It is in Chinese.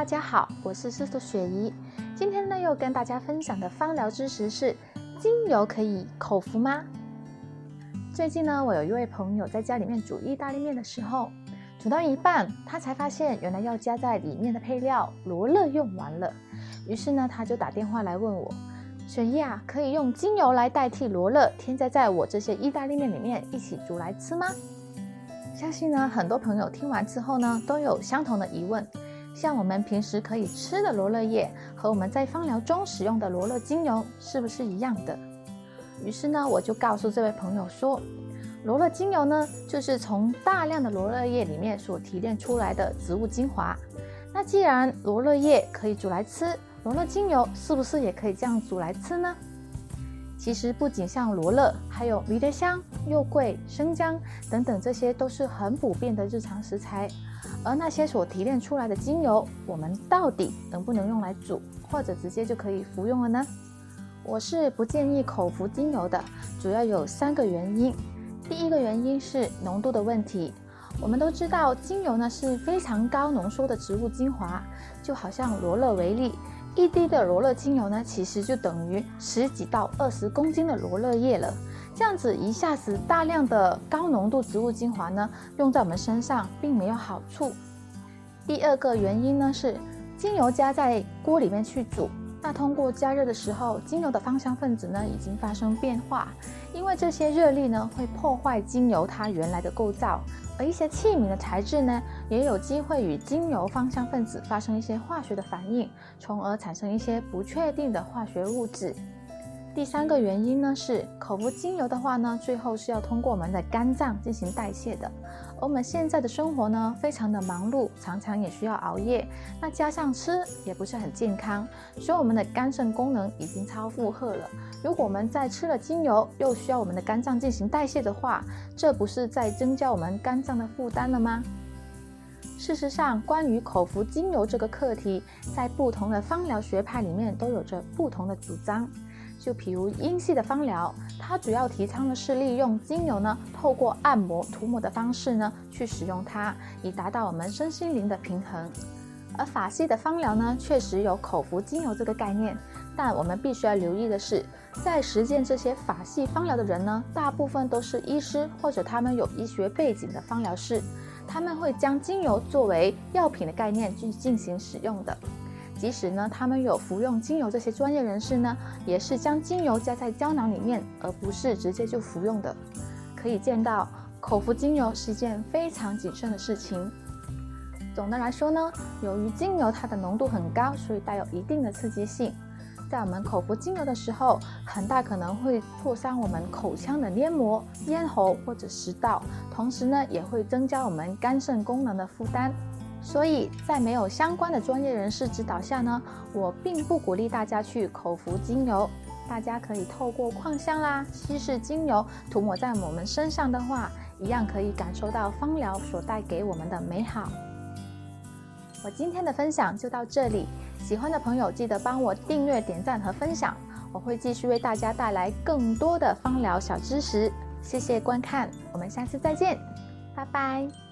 大家好，我是司徒雪怡。今天呢，又跟大家分享的芳疗知识是：精油可以口服吗？最近呢，我有一位朋友在家里面煮意大利面的时候，煮到一半，他才发现原来要加在里面的配料罗勒用完了。于是呢，他就打电话来问我：雪怡啊，可以用精油来代替罗勒，添加在我这些意大利面里面一起煮来吃吗？相信呢，很多朋友听完之后呢，都有相同的疑问。像我们平时可以吃的罗勒叶和我们在芳疗中使用的罗勒精油是不是一样的？于是呢，我就告诉这位朋友说，罗勒精油呢，就是从大量的罗勒叶里面所提炼出来的植物精华。那既然罗勒叶可以煮来吃，罗勒精油是不是也可以这样煮来吃呢？其实不仅像罗勒，还有迷迭香、肉桂、生姜等等，这些都是很普遍的日常食材。而那些所提炼出来的精油，我们到底能不能用来煮，或者直接就可以服用了呢？我是不建议口服精油的，主要有三个原因。第一个原因是浓度的问题。我们都知道，精油呢是非常高浓缩的植物精华，就好像罗勒为例，一滴的罗勒精油呢，其实就等于十几到二十公斤的罗勒叶了。这样子一下子大量的高浓度植物精华呢，用在我们身上并没有好处。第二个原因呢是，精油加在锅里面去煮，那通过加热的时候，精油的芳香分子呢已经发生变化，因为这些热力呢会破坏精油它原来的构造，而一些器皿的材质呢也有机会与精油芳香分子发生一些化学的反应，从而产生一些不确定的化学物质。第三个原因呢是口服精油的话呢，最后是要通过我们的肝脏进行代谢的。而我们现在的生活呢，非常的忙碌，常常也需要熬夜，那加上吃也不是很健康，所以我们的肝肾功能已经超负荷了。如果我们再吃了精油，又需要我们的肝脏进行代谢的话，这不是在增加我们肝脏的负担了吗？事实上，关于口服精油这个课题，在不同的芳疗学派里面都有着不同的主张。就比如英系的芳疗，它主要提倡的是利用精油呢，透过按摩、涂抹的方式呢，去使用它，以达到我们身心灵的平衡。而法系的芳疗呢，确实有口服精油这个概念，但我们必须要留意的是，在实践这些法系芳疗的人呢，大部分都是医师或者他们有医学背景的芳疗师，他们会将精油作为药品的概念去进行使用的。即使呢，他们有服用精油，这些专业人士呢，也是将精油加在胶囊里面，而不是直接就服用的。可以见到，口服精油是一件非常谨慎的事情。总的来说呢，由于精油它的浓度很高，所以带有一定的刺激性，在我们口服精油的时候，很大可能会挫伤我们口腔的黏膜、咽喉或者食道，同时呢，也会增加我们肝肾功能的负担。所以在没有相关的专业人士指导下呢，我并不鼓励大家去口服精油。大家可以透过扩香啦、稀释精油涂抹在我们身上的话，一样可以感受到芳疗所带给我们的美好。我今天的分享就到这里，喜欢的朋友记得帮我订阅、点赞和分享，我会继续为大家带来更多的芳疗小知识。谢谢观看，我们下次再见，拜拜。